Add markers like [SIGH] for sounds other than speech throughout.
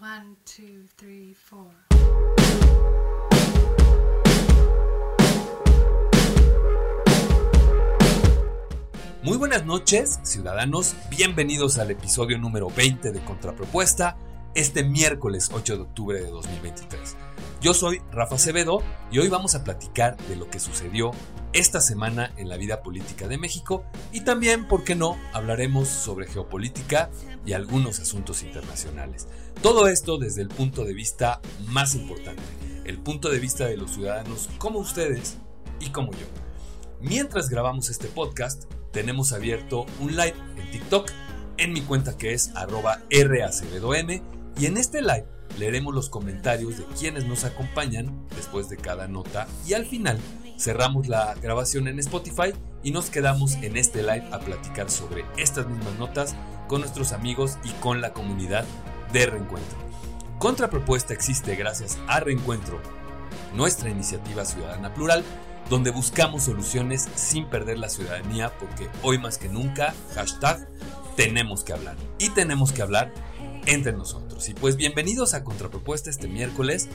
One, two, three. Muy buenas noches, ciudadanos. Bienvenidos al episodio número 20 de Contrapropuesta, este miércoles 8 de octubre de 2023. Yo soy Rafa Acevedo y hoy vamos a platicar de lo que sucedió esta semana en la vida política de México y también, ¿por qué no?, hablaremos sobre geopolítica y algunos asuntos internacionales. Todo esto desde el punto de vista más importante, el punto de vista de los ciudadanos como ustedes y como yo. Mientras grabamos este podcast, tenemos abierto un live en TikTok en mi cuenta que es arroba racebedom y en este live leeremos los comentarios de quienes nos acompañan después de cada nota y al final cerramos la grabación en Spotify y nos quedamos en este live a platicar sobre estas mismas notas con nuestros amigos y con la comunidad de Reencuentro. Contrapropuesta existe gracias a Reencuentro, nuestra iniciativa ciudadana plural, donde buscamos soluciones sin perder la ciudadanía porque hoy más que nunca, hashtag, tenemos que hablar. Y tenemos que hablar entre nosotros. Y pues bienvenidos a Contrapropuesta este miércoles.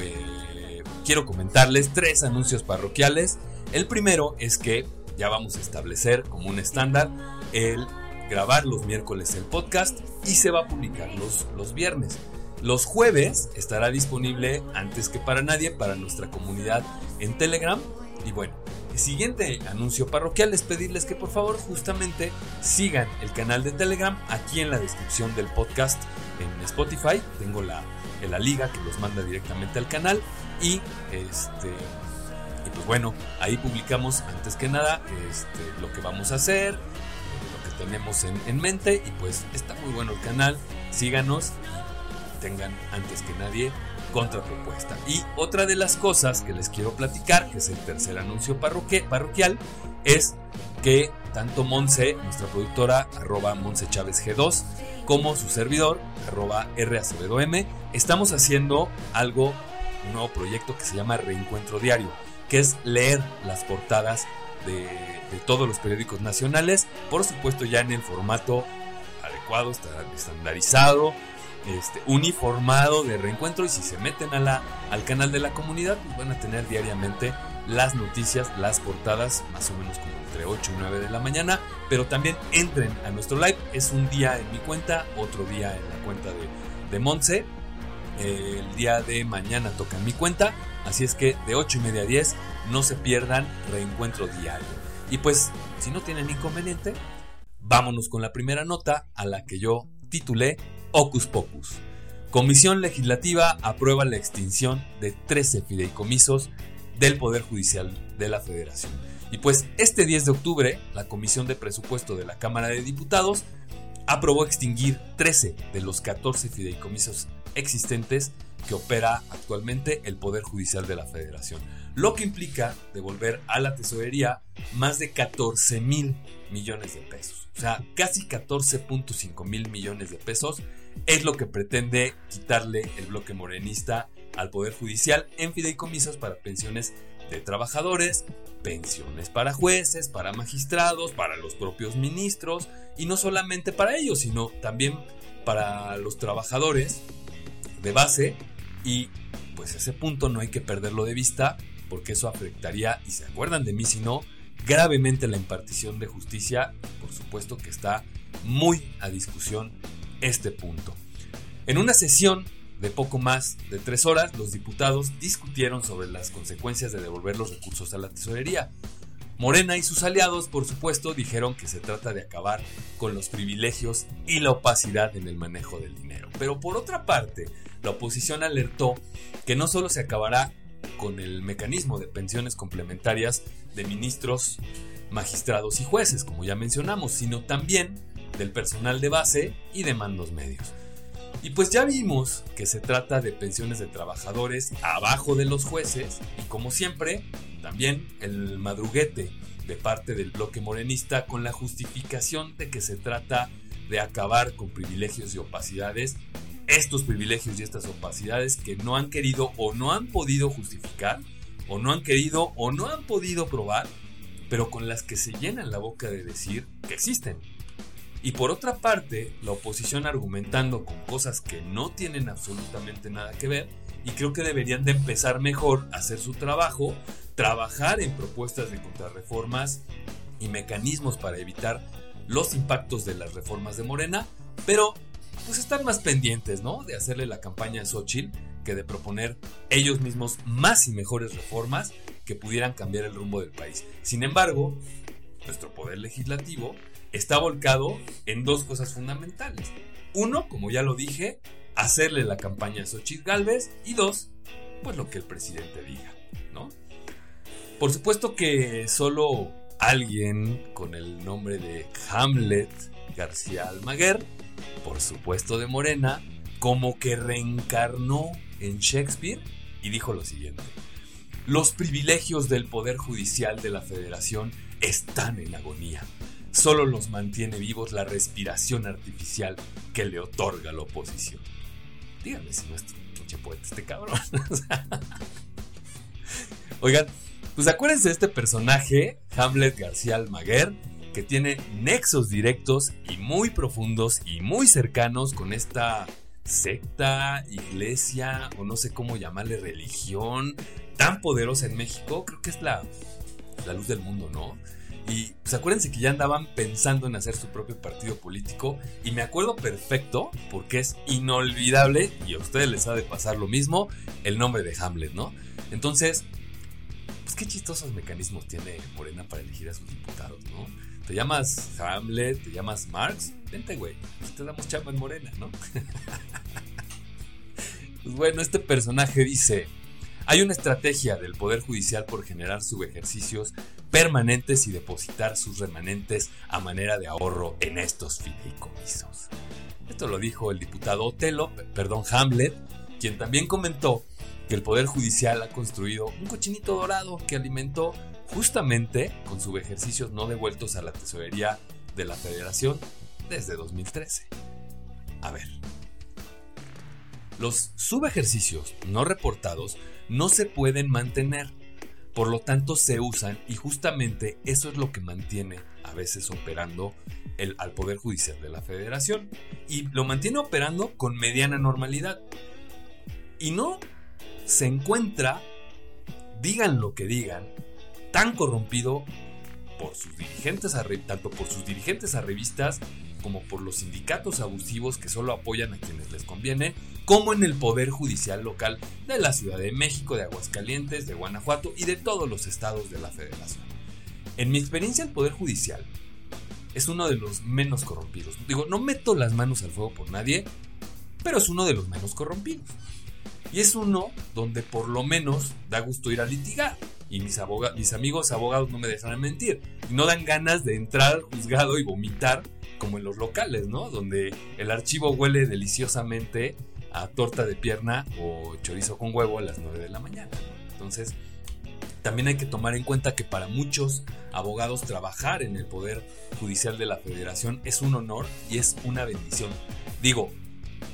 Eh, quiero comentarles tres anuncios parroquiales. El primero es que ya vamos a establecer como un estándar el grabar los miércoles el podcast y se va a publicar los, los viernes. Los jueves estará disponible antes que para nadie para nuestra comunidad en Telegram. Y bueno, siguiente anuncio parroquial es pedirles que por favor justamente sigan el canal de Telegram aquí en la descripción del podcast en Spotify. Tengo la, la liga que los manda directamente al canal. Y este. Y pues bueno, ahí publicamos antes que nada este, lo que vamos a hacer, lo que tenemos en, en mente. Y pues está muy bueno el canal. Síganos tengan antes que nadie contrapropuesta. Y otra de las cosas que les quiero platicar, que es el tercer anuncio parroquial, es que tanto Monse, nuestra productora, arroba Monse Chávez G2, como su servidor, arroba RACBDOM, estamos haciendo algo, un nuevo proyecto que se llama Reencuentro Diario, que es leer las portadas de, de todos los periódicos nacionales, por supuesto ya en el formato adecuado, estandarizado, este, uniformado de reencuentro y si se meten a al canal de la comunidad pues van a tener diariamente las noticias, las portadas, más o menos como entre 8 y 9 de la mañana, pero también entren a nuestro live, es un día en mi cuenta, otro día en la cuenta de, de Monse, el día de mañana toca en mi cuenta, así es que de 8 y media a 10 no se pierdan reencuentro diario. Y pues, si no tienen inconveniente, vámonos con la primera nota a la que yo titulé Ocus Pocus. Comisión Legislativa aprueba la extinción de 13 fideicomisos del Poder Judicial de la Federación. Y pues este 10 de octubre, la Comisión de Presupuesto de la Cámara de Diputados aprobó extinguir 13 de los 14 fideicomisos existentes que opera actualmente el Poder Judicial de la Federación, lo que implica devolver a la tesorería más de 14 mil millones de pesos, o sea, casi 14.5 mil millones de pesos es lo que pretende quitarle el bloque morenista al Poder Judicial en fideicomisos para pensiones de trabajadores, pensiones para jueces, para magistrados, para los propios ministros y no solamente para ellos, sino también para los trabajadores de base y pues ese punto no hay que perderlo de vista porque eso afectaría, y se acuerdan de mí si no, gravemente la impartición de justicia, por supuesto que está muy a discusión este punto. En una sesión de poco más de tres horas, los diputados discutieron sobre las consecuencias de devolver los recursos a la tesorería. Morena y sus aliados, por supuesto, dijeron que se trata de acabar con los privilegios y la opacidad en el manejo del dinero. Pero por otra parte, la oposición alertó que no solo se acabará con el mecanismo de pensiones complementarias de ministros, magistrados y jueces, como ya mencionamos, sino también del personal de base y de mandos medios. Y pues ya vimos que se trata de pensiones de trabajadores abajo de los jueces y como siempre, también el madruguete de parte del bloque morenista con la justificación de que se trata de acabar con privilegios y opacidades, estos privilegios y estas opacidades que no han querido o no han podido justificar, o no han querido o no han podido probar, pero con las que se llenan la boca de decir que existen. Y por otra parte, la oposición argumentando con cosas que no tienen absolutamente nada que ver y creo que deberían de empezar mejor a hacer su trabajo, trabajar en propuestas de contrarreformas y mecanismos para evitar los impactos de las reformas de Morena, pero pues están más pendientes, ¿no? De hacerle la campaña a Xochitl que de proponer ellos mismos más y mejores reformas que pudieran cambiar el rumbo del país. Sin embargo, nuestro poder legislativo está volcado en dos cosas fundamentales. Uno, como ya lo dije, hacerle la campaña a Xochitl Galvez y dos, pues lo que el presidente diga, ¿no? Por supuesto que solo alguien con el nombre de Hamlet García Almaguer, por supuesto de Morena, como que reencarnó en Shakespeare y dijo lo siguiente. Los privilegios del Poder Judicial de la Federación están en agonía. Solo los mantiene vivos la respiración artificial que le otorga la oposición. Díganme si no es pinche poeta este cabrón. [LAUGHS] Oigan, pues acuérdense de este personaje, Hamlet García Almaguer, que tiene nexos directos y muy profundos y muy cercanos con esta secta, iglesia o no sé cómo llamarle religión tan poderosa en México. Creo que es la, la luz del mundo, ¿no? Y pues acuérdense que ya andaban pensando en hacer su propio partido político. Y me acuerdo perfecto, porque es inolvidable, y a ustedes les ha de pasar lo mismo, el nombre de Hamlet, ¿no? Entonces, pues qué chistosos mecanismos tiene Morena para elegir a sus diputados, ¿no? Te llamas Hamlet, te llamas Marx, vente, güey, pues te damos chapa en Morena, ¿no? [LAUGHS] pues bueno, este personaje dice, hay una estrategia del Poder Judicial por generar subejercicios permanentes y depositar sus remanentes a manera de ahorro en estos fideicomisos. Esto lo dijo el diputado Otelo, perdón, Hamlet, quien también comentó que el Poder Judicial ha construido un cochinito dorado que alimentó justamente con subejercicios no devueltos a la tesorería de la Federación desde 2013. A ver. Los subejercicios no reportados no se pueden mantener, por lo tanto se usan y justamente eso es lo que mantiene a veces operando el, al Poder Judicial de la Federación y lo mantiene operando con mediana normalidad. Y no se encuentra, digan lo que digan, tan corrompido por sus dirigentes, tanto por sus dirigentes a revistas como por los sindicatos abusivos que solo apoyan a quienes les conviene, como en el Poder Judicial local de la Ciudad de México, de Aguascalientes, de Guanajuato y de todos los estados de la Federación. En mi experiencia, el Poder Judicial es uno de los menos corrompidos. Digo, no meto las manos al fuego por nadie, pero es uno de los menos corrompidos. Y es uno donde por lo menos da gusto ir a litigar. Y mis, mis amigos abogados no me dejan mentir. Y no dan ganas de entrar juzgado y vomitar como en los locales, ¿no? Donde el archivo huele deliciosamente a torta de pierna o chorizo con huevo a las 9 de la mañana. Entonces, también hay que tomar en cuenta que para muchos abogados trabajar en el Poder Judicial de la Federación es un honor y es una bendición. Digo,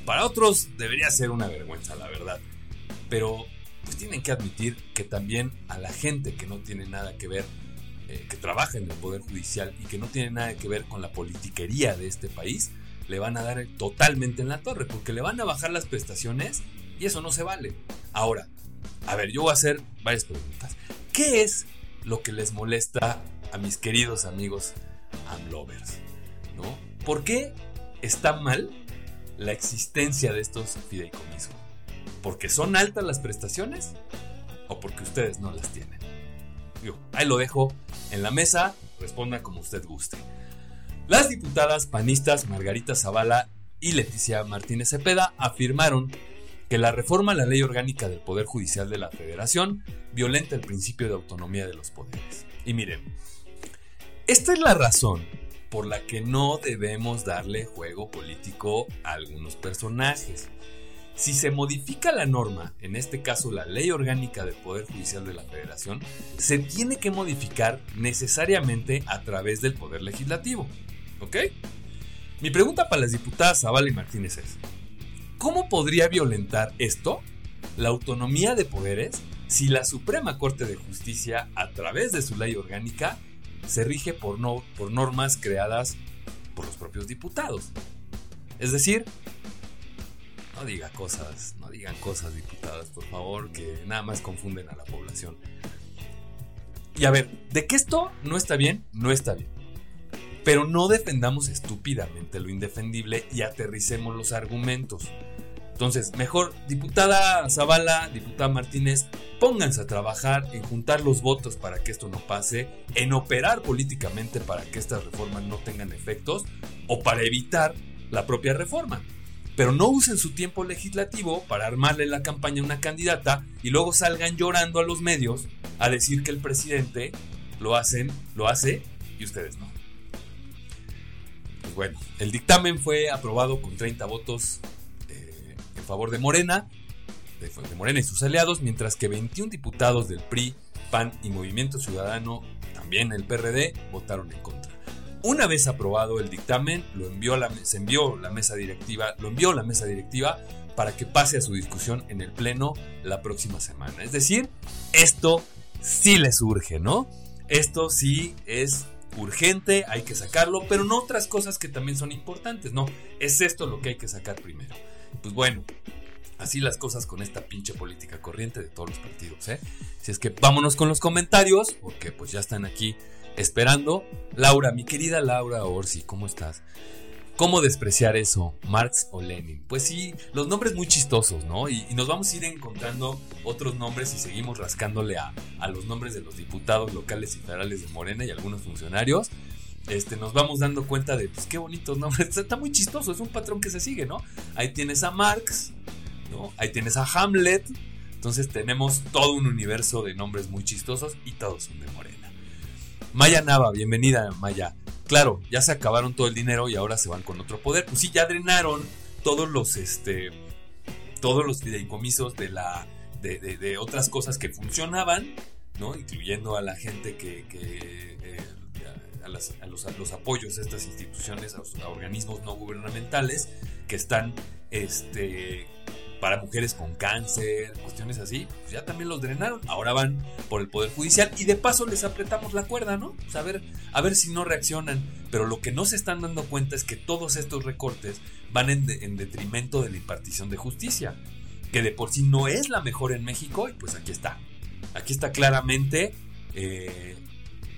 para otros debería ser una vergüenza, la verdad pero pues tienen que admitir que también a la gente que no tiene nada que ver, eh, que trabaja en el Poder Judicial y que no tiene nada que ver con la politiquería de este país, le van a dar totalmente en la torre, porque le van a bajar las prestaciones y eso no se vale. Ahora, a ver, yo voy a hacer varias preguntas. ¿Qué es lo que les molesta a mis queridos amigos AMLovers? ¿No? ¿Por qué está mal la existencia de estos fideicomisos? porque son altas las prestaciones o porque ustedes no las tienen. Ahí lo dejo en la mesa, responda como usted guste. Las diputadas panistas Margarita Zavala y Leticia Martínez Cepeda afirmaron que la reforma a la ley orgánica del Poder Judicial de la Federación violenta el principio de autonomía de los poderes. Y miren, esta es la razón por la que no debemos darle juego político a algunos personajes. Si se modifica la norma, en este caso la ley orgánica del Poder Judicial de la Federación, se tiene que modificar necesariamente a través del Poder Legislativo. ¿Ok? Mi pregunta para las diputadas Zavala y Martínez es, ¿cómo podría violentar esto la autonomía de poderes si la Suprema Corte de Justicia, a través de su ley orgánica, se rige por, por normas creadas por los propios diputados. Es decir, no diga cosas, no digan cosas diputadas, por favor, que nada más confunden a la población. Y a ver, de que esto no está bien, no está bien. Pero no defendamos estúpidamente lo indefendible y aterricemos los argumentos. Entonces, mejor, diputada Zavala, diputada Martínez, pónganse a trabajar en juntar los votos para que esto no pase, en operar políticamente para que estas reformas no tengan efectos o para evitar la propia reforma. Pero no usen su tiempo legislativo para armarle la campaña a una candidata y luego salgan llorando a los medios a decir que el presidente lo hacen, lo hace y ustedes no. Pues bueno, el dictamen fue aprobado con 30 votos eh, en favor de Morena, de, de Morena y sus aliados, mientras que 21 diputados del PRI, PAN y Movimiento Ciudadano, también el PRD, votaron en contra. Una vez aprobado el dictamen, lo envió la, se envió la mesa directiva, lo envió la mesa directiva para que pase a su discusión en el pleno la próxima semana. Es decir, esto sí les urge, ¿no? Esto sí es urgente, hay que sacarlo, pero no otras cosas que también son importantes, no, es esto lo que hay que sacar primero. Pues bueno, así las cosas con esta pinche política corriente de todos los partidos, ¿eh? Si es que vámonos con los comentarios, porque pues ya están aquí esperando. Laura, mi querida Laura Orsi, ¿cómo estás? ¿Cómo despreciar eso? Marx o Lenin. Pues sí, los nombres muy chistosos, ¿no? Y, nos vamos a ir encontrando otros nombres y seguimos rascándole a, a, los nombres de los diputados locales y federales de Morena y algunos funcionarios. Este, nos vamos dando cuenta de, pues qué bonitos nombres. [LAUGHS] Está muy chistoso, es un patrón que se sigue, ¿no? Ahí tienes a Marx, ¿no? Ahí tienes a Hamlet. Entonces tenemos todo un universo de nombres muy chistosos y todos son de Morena. Maya Nava, bienvenida Maya. Claro, ya se acabaron todo el dinero y ahora se van con otro poder. Pues sí, ya drenaron todos los, este, todos los fideicomisos de la, de, de, otras cosas que funcionaban, ¿no? Incluyendo a la gente que, eh, a, las, a, los, a, los, apoyos de estas instituciones, a, a organismos no gubernamentales que están, este, para mujeres con cáncer, cuestiones así, pues ya también los drenaron. Ahora van por el Poder Judicial y de paso les apretamos la cuerda, ¿no? Pues a, ver, a ver si no reaccionan. Pero lo que no se están dando cuenta es que todos estos recortes van en, de, en detrimento de la impartición de justicia, que de por sí no es la mejor en México y pues aquí está. Aquí está claramente eh,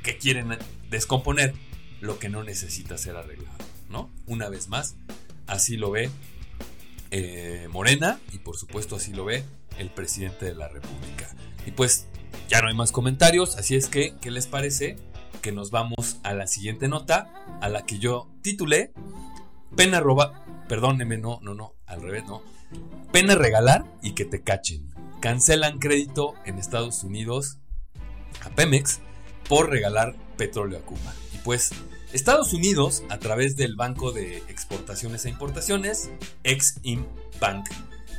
que quieren descomponer lo que no necesita ser arreglado, ¿no? Una vez más, así lo ve eh, Morena y por supuesto así lo ve el presidente de la República. Y pues ya no hay más comentarios, así es que, ¿qué les parece? Que nos vamos a la siguiente nota, a la que yo titulé Pena roba, perdóneme, no, no, no, al revés, no. Pena regalar y que te cachen. Cancelan crédito en Estados Unidos a Pemex por regalar petróleo a Cuba. Y pues Estados Unidos, a través del Banco de Exportaciones e Importaciones, Ex-Im Bank,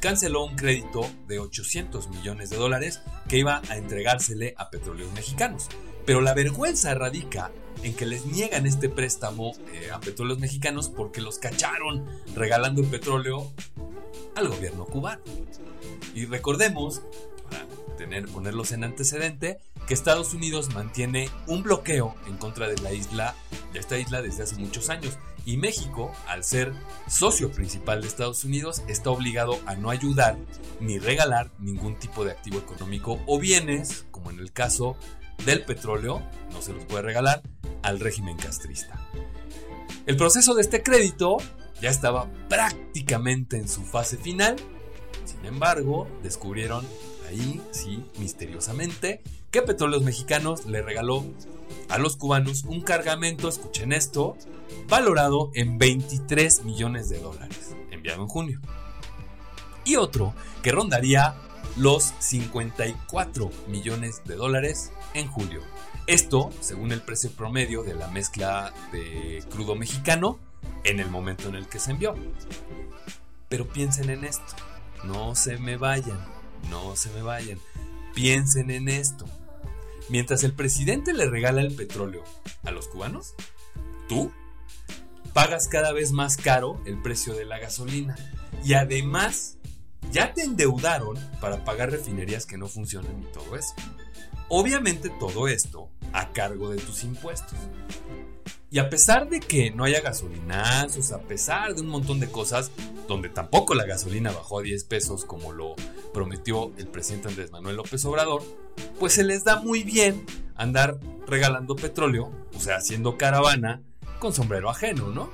canceló un crédito de 800 millones de dólares que iba a entregársele a petróleos mexicanos. Pero la vergüenza radica en que les niegan este préstamo eh, a petróleos mexicanos porque los cacharon regalando el petróleo al gobierno cubano. Y recordemos, ponerlos en antecedente, que Estados Unidos mantiene un bloqueo en contra de la isla, de esta isla desde hace muchos años. Y México, al ser socio principal de Estados Unidos, está obligado a no ayudar ni regalar ningún tipo de activo económico o bienes, como en el caso del petróleo, no se los puede regalar, al régimen castrista. El proceso de este crédito ya estaba prácticamente en su fase final, sin embargo, descubrieron ahí, sí, misteriosamente, que Petróleos Mexicanos le regaló a los cubanos un cargamento, escuchen esto, valorado en 23 millones de dólares, enviado en junio. Y otro que rondaría los 54 millones de dólares en julio. Esto, según el precio promedio de la mezcla de crudo mexicano en el momento en el que se envió. Pero piensen en esto, no se me vayan, no se me vayan, piensen en esto. Mientras el presidente le regala el petróleo a los cubanos, tú pagas cada vez más caro el precio de la gasolina. Y además, ya te endeudaron para pagar refinerías que no funcionan y todo eso. Obviamente todo esto a cargo de tus impuestos. Y a pesar de que no haya gasolinazos, a pesar de un montón de cosas, donde tampoco la gasolina bajó a 10 pesos como lo prometió el presidente Andrés Manuel López Obrador, pues se les da muy bien andar regalando petróleo, o sea, haciendo caravana con sombrero ajeno, ¿no?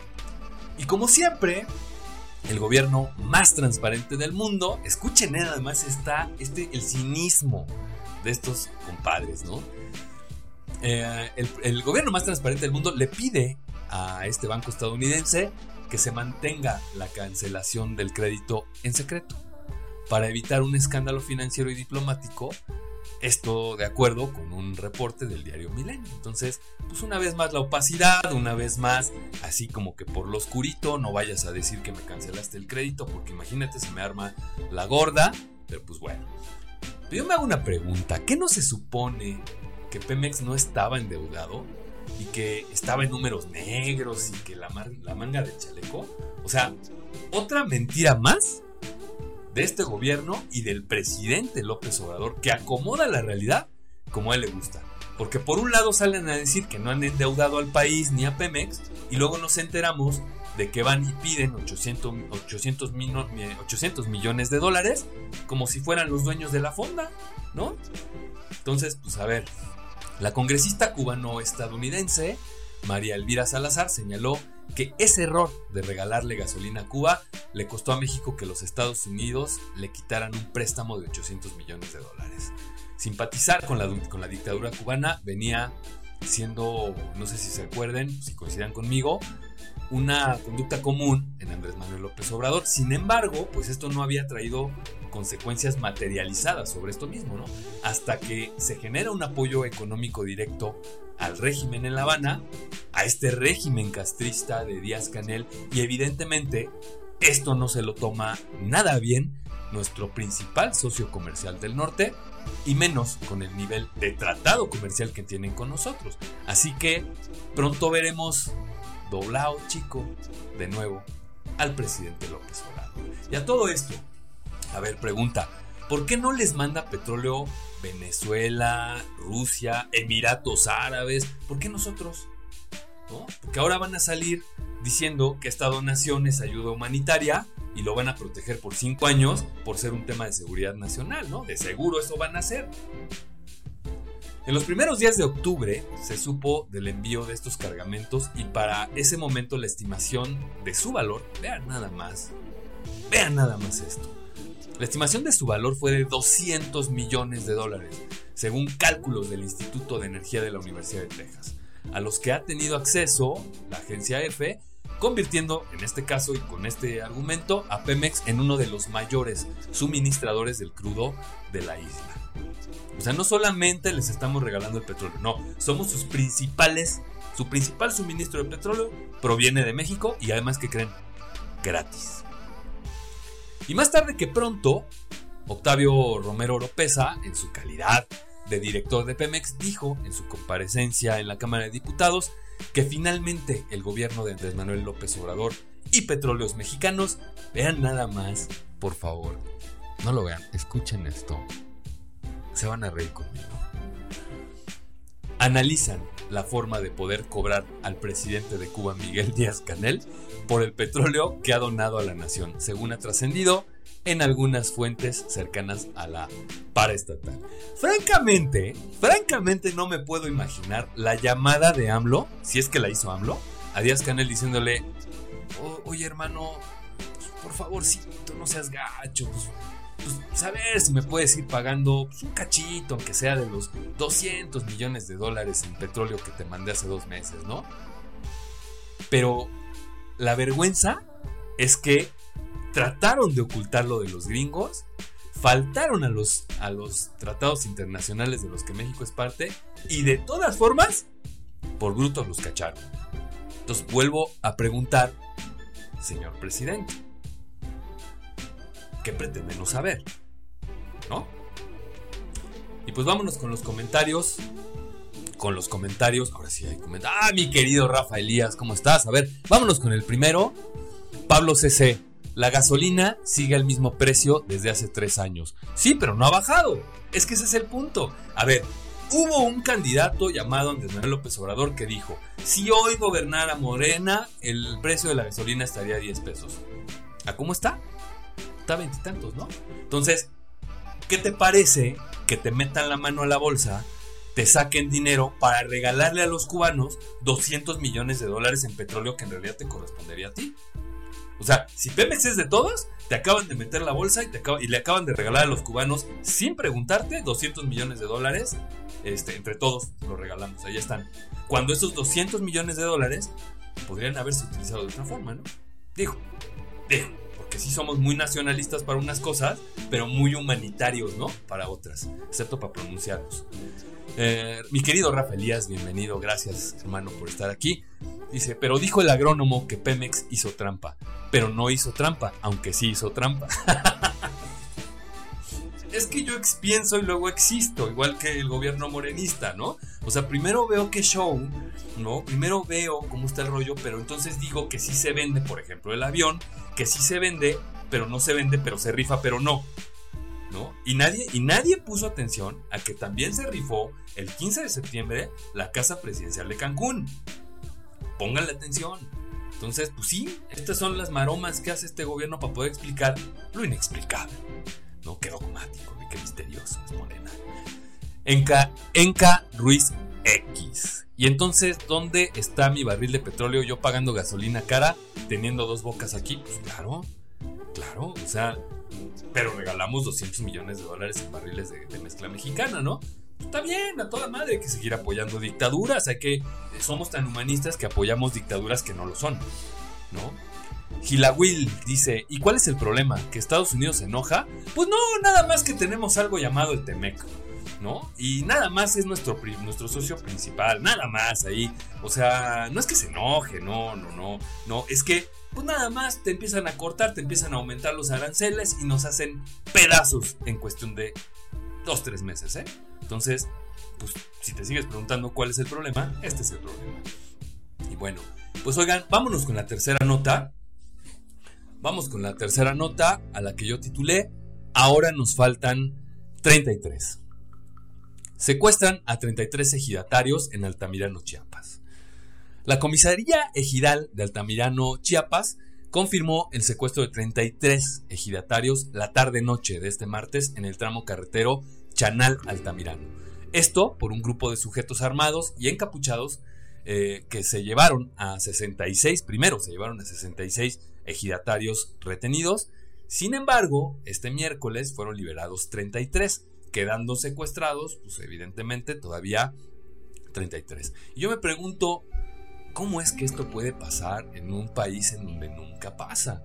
Y como siempre, el gobierno más transparente del mundo, escuchen nada más está este, el cinismo de estos compadres, ¿no? Eh, el, gobierno más transparente del mundo le pide a este banco estadounidense que se mantenga la cancelación del crédito en secreto para evitar un escándalo financiero y diplomático. Esto de acuerdo con un reporte del diario Milenio. Entonces, pues una vez más la opacidad, una vez más, así como que por lo oscurito, no vayas a decir que me cancelaste el crédito, porque imagínate se me arma la gorda. Pero pues bueno. Pero yo me hago una pregunta, ¿qué no se supone que Pemex no estaba endeudado y que estaba en números negros y que la, la manga de chaleco. O sea, otra mentira más de este gobierno y del presidente López Obrador que acomoda la realidad como a él le gusta. Porque por un lado salen a decir que no han endeudado al país ni a Pemex y luego nos enteramos de que van y piden 800, 800, 800 millones de dólares como si fueran los dueños de la fonda, ¿no? Entonces, pues a ver, la congresista cubano-estadounidense María Elvira Salazar señaló que ese error de regalarle gasolina a Cuba le costó a México que los Estados Unidos le quitaran un préstamo de 800 millones de dólares. Simpatizar con la, con la dictadura cubana venía siendo, no sé si se acuerden, si coincidan conmigo, una conducta común en Andrés Manuel López Obrador. Sin embargo, pues esto no había traído consecuencias materializadas sobre esto mismo, ¿no? Hasta que se genera un apoyo económico directo al régimen en La Habana, a este régimen castrista de Díaz Canel, y evidentemente esto no se lo toma nada bien nuestro principal socio comercial del norte, y menos con el nivel de tratado comercial que tienen con nosotros. Así que pronto veremos doblado chico de nuevo al presidente López Obrador. Y a todo esto, a ver, pregunta, ¿por qué no les manda petróleo Venezuela, Rusia, Emiratos Árabes? ¿Por qué nosotros? Porque ahora van a salir diciendo que esta donación es ayuda humanitaria y lo van a proteger por cinco años por ser un tema de seguridad nacional, ¿no? De seguro eso van a hacer. En los primeros días de octubre se supo del envío de estos cargamentos y para ese momento la estimación de su valor, vean nada más, vean nada más esto, la estimación de su valor fue de 200 millones de dólares, según cálculos del Instituto de Energía de la Universidad de Texas, a los que ha tenido acceso la agencia EFE, convirtiendo en este caso y con este argumento a Pemex en uno de los mayores suministradores del crudo de la isla. O sea, no solamente les estamos regalando el petróleo, no, somos sus principales, su principal suministro de petróleo proviene de México y además que creen gratis. Y más tarde que pronto, Octavio Romero Oropesa, en su calidad de director de Pemex, dijo en su comparecencia en la Cámara de Diputados que finalmente el gobierno de Andrés Manuel López Obrador y Petróleos Mexicanos, vean nada más, por favor, no lo vean, escuchen esto, se van a reír conmigo. Analizan la forma de poder cobrar al presidente de Cuba, Miguel Díaz Canel, por el petróleo que ha donado a la nación, según ha trascendido en algunas fuentes cercanas a la paraestatal. Francamente, francamente no me puedo imaginar la llamada de AMLO, si es que la hizo AMLO, a Díaz Canel diciéndole, oye hermano, por favorcito, no seas gacho, pues pues, saber si me puedes ir pagando pues, un cachito, aunque sea de los 200 millones de dólares en petróleo que te mandé hace dos meses, ¿no? Pero la vergüenza es que trataron de ocultar lo de los gringos, faltaron a los, a los tratados internacionales de los que México es parte y de todas formas, por brutos los cacharon. Entonces vuelvo a preguntar, señor presidente, ¿qué pretendemos saber? ¿No? Y pues vámonos con los comentarios. Con los comentarios. Ahora sí hay comentarios. Ah, mi querido Rafa Elías, ¿cómo estás? A ver, vámonos con el primero. Pablo CC. La gasolina sigue al mismo precio desde hace tres años. Sí, pero no ha bajado. Es que ese es el punto. A ver, Hubo un candidato llamado Andrés Manuel López Obrador que dijo, si hoy gobernara Morena, el precio de la gasolina estaría a 10 pesos. ¿A cómo está? Está veintitantos, ¿no? Entonces, ¿qué te parece que te metan la mano a la bolsa, te saquen dinero para regalarle a los cubanos 200 millones de dólares en petróleo que en realidad te correspondería a ti? O sea, si Pemex es de todos, te acaban de meter la bolsa y, te y le acaban de regalar a los cubanos, sin preguntarte, 200 millones de dólares. Este, entre todos lo regalamos, ahí están. Cuando esos 200 millones de dólares podrían haberse utilizado de otra forma, ¿no? Digo, digo, porque sí somos muy nacionalistas para unas cosas, pero muy humanitarios, ¿no? Para otras, excepto para pronunciarlos. Eh, mi querido Rafa Elías, bienvenido, gracias hermano por estar aquí. Dice, pero dijo el agrónomo que Pemex hizo trampa, pero no hizo trampa, aunque sí hizo trampa. [LAUGHS] es que yo pienso y luego existo, igual que el gobierno morenista, ¿no? O sea, primero veo qué show, ¿no? Primero veo cómo está el rollo, pero entonces digo que sí se vende, por ejemplo, el avión, que sí se vende, pero no se vende, pero se rifa, pero no. ¿No? Y nadie, y nadie puso atención a que también se rifó el 15 de septiembre la Casa Presidencial de Cancún pónganle atención. Entonces, pues sí, estas son las maromas que hace este gobierno para poder explicar lo inexplicable. No, qué dogmático, qué misterioso es Morena. Enca, Enca Ruiz X. Y entonces, ¿dónde está mi barril de petróleo? Yo pagando gasolina cara, teniendo dos bocas aquí. Pues claro, claro, o sea, pero regalamos 200 millones de dólares en barriles de mezcla mexicana, ¿no? está bien, a toda madre, hay que seguir apoyando dictaduras, hay que somos tan humanistas que apoyamos dictaduras que no lo son, ¿no? Will dice, ¿y cuál es el problema? ¿Que Estados Unidos se enoja? Pues no, nada más que tenemos algo llamado el Temec, ¿no? Y nada más es nuestro, nuestro socio principal, nada más ahí. O sea, no es que se enoje, no, no, no, no, es que pues nada más te empiezan a cortar, te empiezan a aumentar los aranceles y nos hacen pedazos en cuestión de dos, tres meses, ¿eh? Entonces, pues si te sigues preguntando cuál es el problema, este es el problema. Y bueno, pues oigan, vámonos con la tercera nota. Vamos con la tercera nota a la que yo titulé Ahora nos faltan 33. Secuestran a 33 ejidatarios en Altamirano, Chiapas. La comisaría ejidal de Altamirano, Chiapas, confirmó el secuestro de 33 ejidatarios la tarde-noche de este martes en el tramo carretero Chanal Altamirano. Esto por un grupo de sujetos armados y encapuchados eh, que se llevaron a 66, primero se llevaron a 66 ejidatarios retenidos. Sin embargo, este miércoles fueron liberados 33, quedando secuestrados, pues evidentemente todavía 33. Y yo me pregunto, ¿cómo es que esto puede pasar en un país en donde nunca pasa?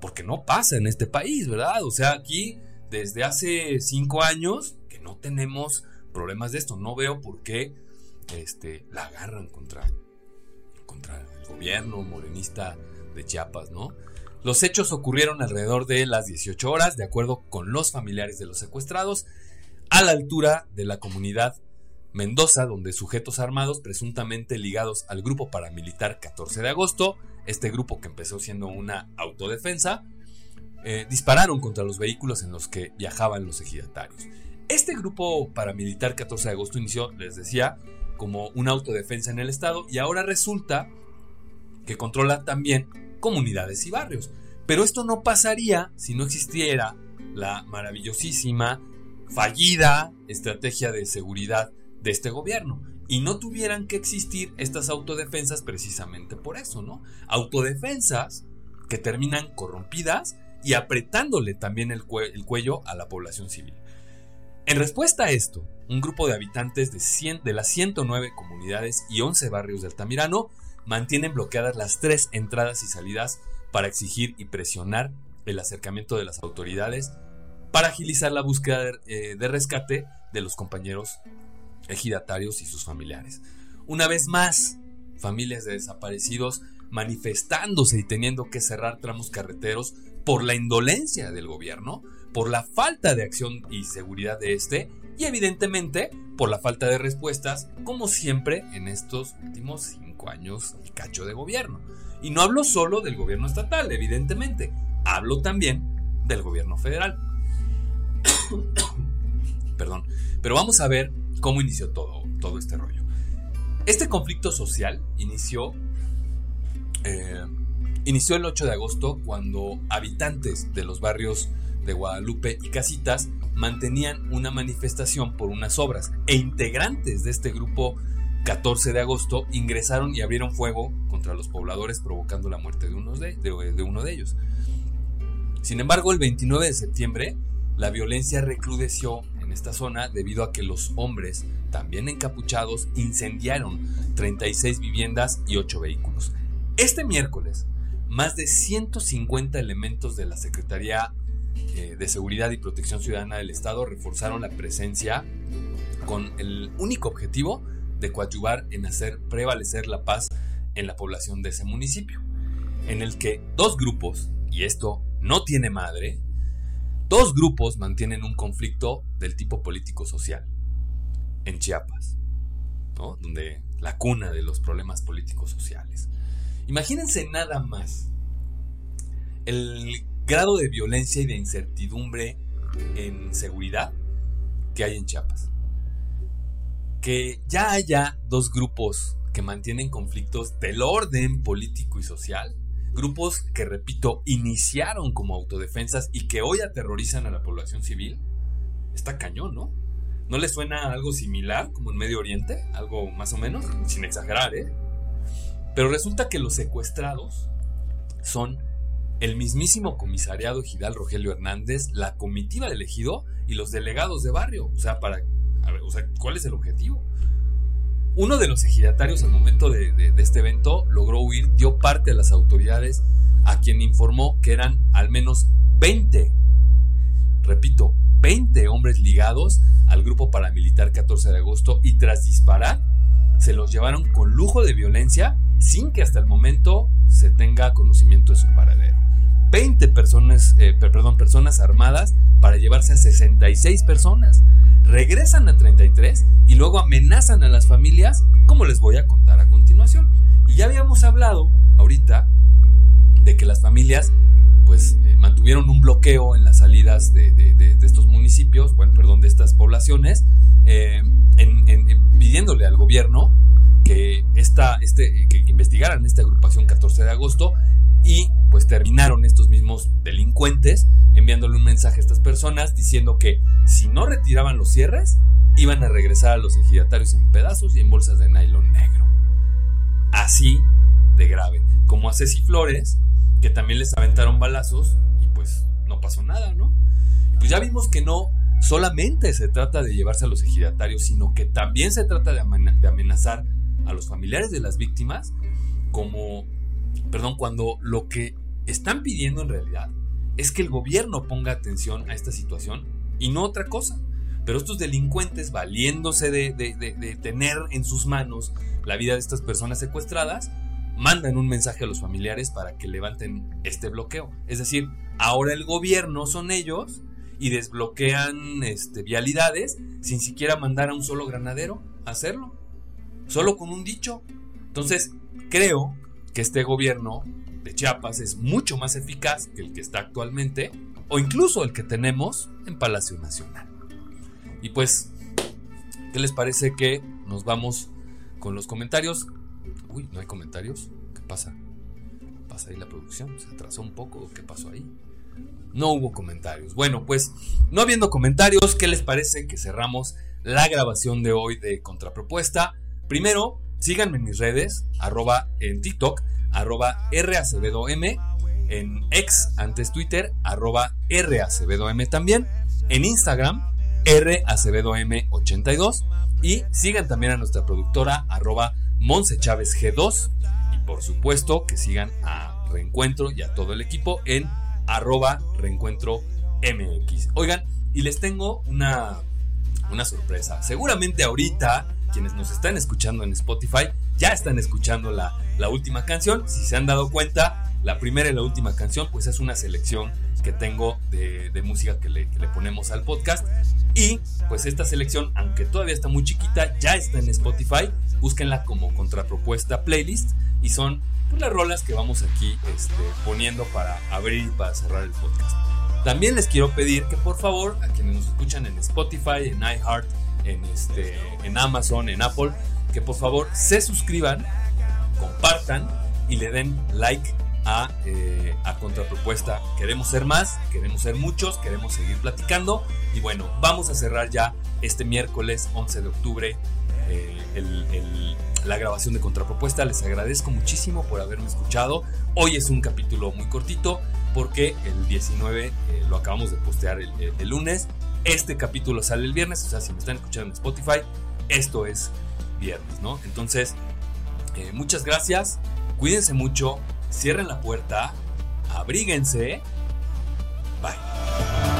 Porque no pasa en este país, ¿verdad? O sea, aquí desde hace cinco años que no tenemos problemas de esto. No veo por qué este, la agarran contra, contra el gobierno morenista de Chiapas, ¿no? Los hechos ocurrieron alrededor de las 18 horas, de acuerdo con los familiares de los secuestrados, a la altura de la comunidad Mendoza, donde sujetos armados presuntamente ligados al grupo paramilitar 14 de agosto, este grupo que empezó siendo una autodefensa, eh, dispararon contra los vehículos en los que viajaban los ejidatarios. Este grupo paramilitar 14 de agosto inició, les decía, como una autodefensa en el estado y ahora resulta que controla también comunidades y barrios. Pero esto no pasaría si no existiera la maravillosísima, fallida estrategia de seguridad de este gobierno. Y no tuvieran que existir estas autodefensas precisamente por eso, ¿no? Autodefensas que terminan corrompidas y apretándole también el, cuello a la población civil. En respuesta a esto, un grupo de habitantes de, de las 109 comunidades y 11 barrios de Altamirano mantienen bloqueadas las tres entradas y salidas para exigir y presionar el acercamiento de las autoridades para agilizar la búsqueda de, eh, de rescate de los compañeros ejidatarios y sus familiares. Una vez más, familias de desaparecidos manifestándose y teniendo que cerrar tramos carreteros por la indolencia del gobierno, por la falta de acción y seguridad de este y evidentemente por la falta de respuestas, como siempre en estos últimos años y cacho de gobierno. Y no hablo solo del gobierno estatal, evidentemente, hablo también del gobierno federal. [COUGHS] Perdón, pero vamos a ver cómo inició todo, todo este rollo. Este conflicto social inició, eh, inició el 8 de agosto cuando habitantes de los barrios de Guadalupe y Casitas mantenían una manifestación por unas obras e integrantes de este grupo 14 de agosto ingresaron y abrieron fuego contra los pobladores provocando la muerte de, uno de, ellos. Sin embargo, el 29 de septiembre la violencia recrudeció en esta zona debido a que los hombres, también encapuchados, incendiaron 36 viviendas y 8 vehículos. Este miércoles, más de 150 elementos de la Secretaría eh, de Seguridad y Protección Ciudadana del Estado reforzaron la presencia con el único objetivo de coadyuvar en hacer prevalecer la paz en la población de ese municipio, en el que dos grupos, y esto no tiene madre, dos grupos mantienen un conflicto del tipo político-social en Chiapas, donde la cuna de los problemas políticos sociales. Imagínense nada más el grado de violencia y de incertidumbre en seguridad que hay en Chiapas. Que ya haya dos grupos que mantienen conflictos del orden político y social, grupos que, repito, iniciaron como autodefensas y que hoy aterrorizan a la población civil, está cañón, ¿no? ¿No le suena algo similar como en Medio Oriente? Algo más o menos, sin exagerar, ¿eh? Pero resulta que los secuestrados son el mismísimo comisariado ejidal Rogelio Hernández, la comitiva del ejido y los delegados de barrio. O sea, para, ¿cuál es el objetivo? Uno de los ejidatarios al momento de, de, este evento logró huir, dio parte a las autoridades, a quien informó que eran al menos 20, repito, 20 hombres ligados al grupo paramilitar 14 de agosto y tras disparar, se los llevaron con lujo de violencia sin que hasta el momento se tenga conocimiento de su paradero. 20 personas, eh, perdón, personas armadas para llevarse a 66 personas. Regresan a 33 y luego amenazan a las familias, como les voy a contar a continuación. Y ya habíamos hablado ahorita de que las familias pues eh, mantuvieron un bloqueo en las salidas de, estos municipios, bueno, perdón, de estas poblaciones, eh, pidiéndole al gobierno que, esta, este, que investigaran esta agrupación 14 de agosto y pues terminaron estos mismos delincuentes enviándole un mensaje a estas personas diciendo que si no retiraban los cierres, iban a regresar a los ejidatarios en pedazos y en bolsas de nylon negro. Así de grave. Como a Ceci Flores, que también les aventaron balazos y pues no pasó nada, ¿no? Pues ya vimos que no solamente se trata de llevarse a los ejidatarios, sino que también se trata de amenazar a los familiares de las víctimas como perdón, cuando lo que están pidiendo en realidad es que el gobierno ponga atención a esta situación y no otra cosa. Pero estos delincuentes, valiéndose de, tener en sus manos la vida de estas personas secuestradas, mandan un mensaje a los familiares para que levanten este bloqueo. Es decir, ahora el gobierno son ellos y desbloquean este, vialidades sin siquiera mandar a un solo granadero a hacerlo. Solo con un dicho. Entonces, creo que este gobierno de Chiapas es mucho más eficaz que el que está actualmente o incluso el que tenemos en Palacio Nacional. Y pues, ¿qué les parece que nos vamos con los comentarios? Uy, ¿no hay comentarios? ¿Qué pasa? ¿Pasa ahí la producción? ¿Se atrasó un poco? ¿Qué pasó ahí? No hubo comentarios. Bueno, pues, no habiendo comentarios, ¿qué les parece que cerramos la grabación de hoy de Contrapropuesta? Primero, Síganme en mis redes, arroba en TikTok, arroba RACBDOM, en ex, antes Twitter, arroba RACBDOM también, en Instagram, RACBDOM82, y sigan también a nuestra productora, arroba G2, y por supuesto que sigan a Reencuentro y a todo el equipo en arroba Reencuentro MX. Oigan, y les tengo una, una sorpresa. Seguramente ahorita quienes nos están escuchando en Spotify ya están escuchando la, última canción. Si se han dado cuenta, la primera y la última canción, pues es una selección que tengo de, música que le, ponemos al podcast. Y pues esta selección, aunque todavía está muy chiquita, ya está en Spotify. Búsquenla como contrapropuesta playlist. Y son pues, las rolas que vamos aquí este, poniendo para abrir y para cerrar el podcast. También les quiero pedir que por favor, a quienes nos escuchan en Spotify, en iHeart, en, este, en Amazon, en Apple, que por favor se suscriban, compartan y le den like a, eh, a Contrapropuesta. Queremos ser más, queremos ser muchos, queremos seguir platicando. Y bueno, vamos a cerrar ya este miércoles 11 de octubre eh, la grabación de Contrapropuesta. Les agradezco muchísimo por haberme escuchado. Hoy es un capítulo muy cortito porque el 19 eh, lo acabamos de postear el, el, lunes. Este capítulo sale el viernes, o sea, si me están escuchando en Spotify, esto es viernes, ¿no? Entonces, eh, muchas gracias, cuídense mucho, cierren la puerta, abríguense, bye.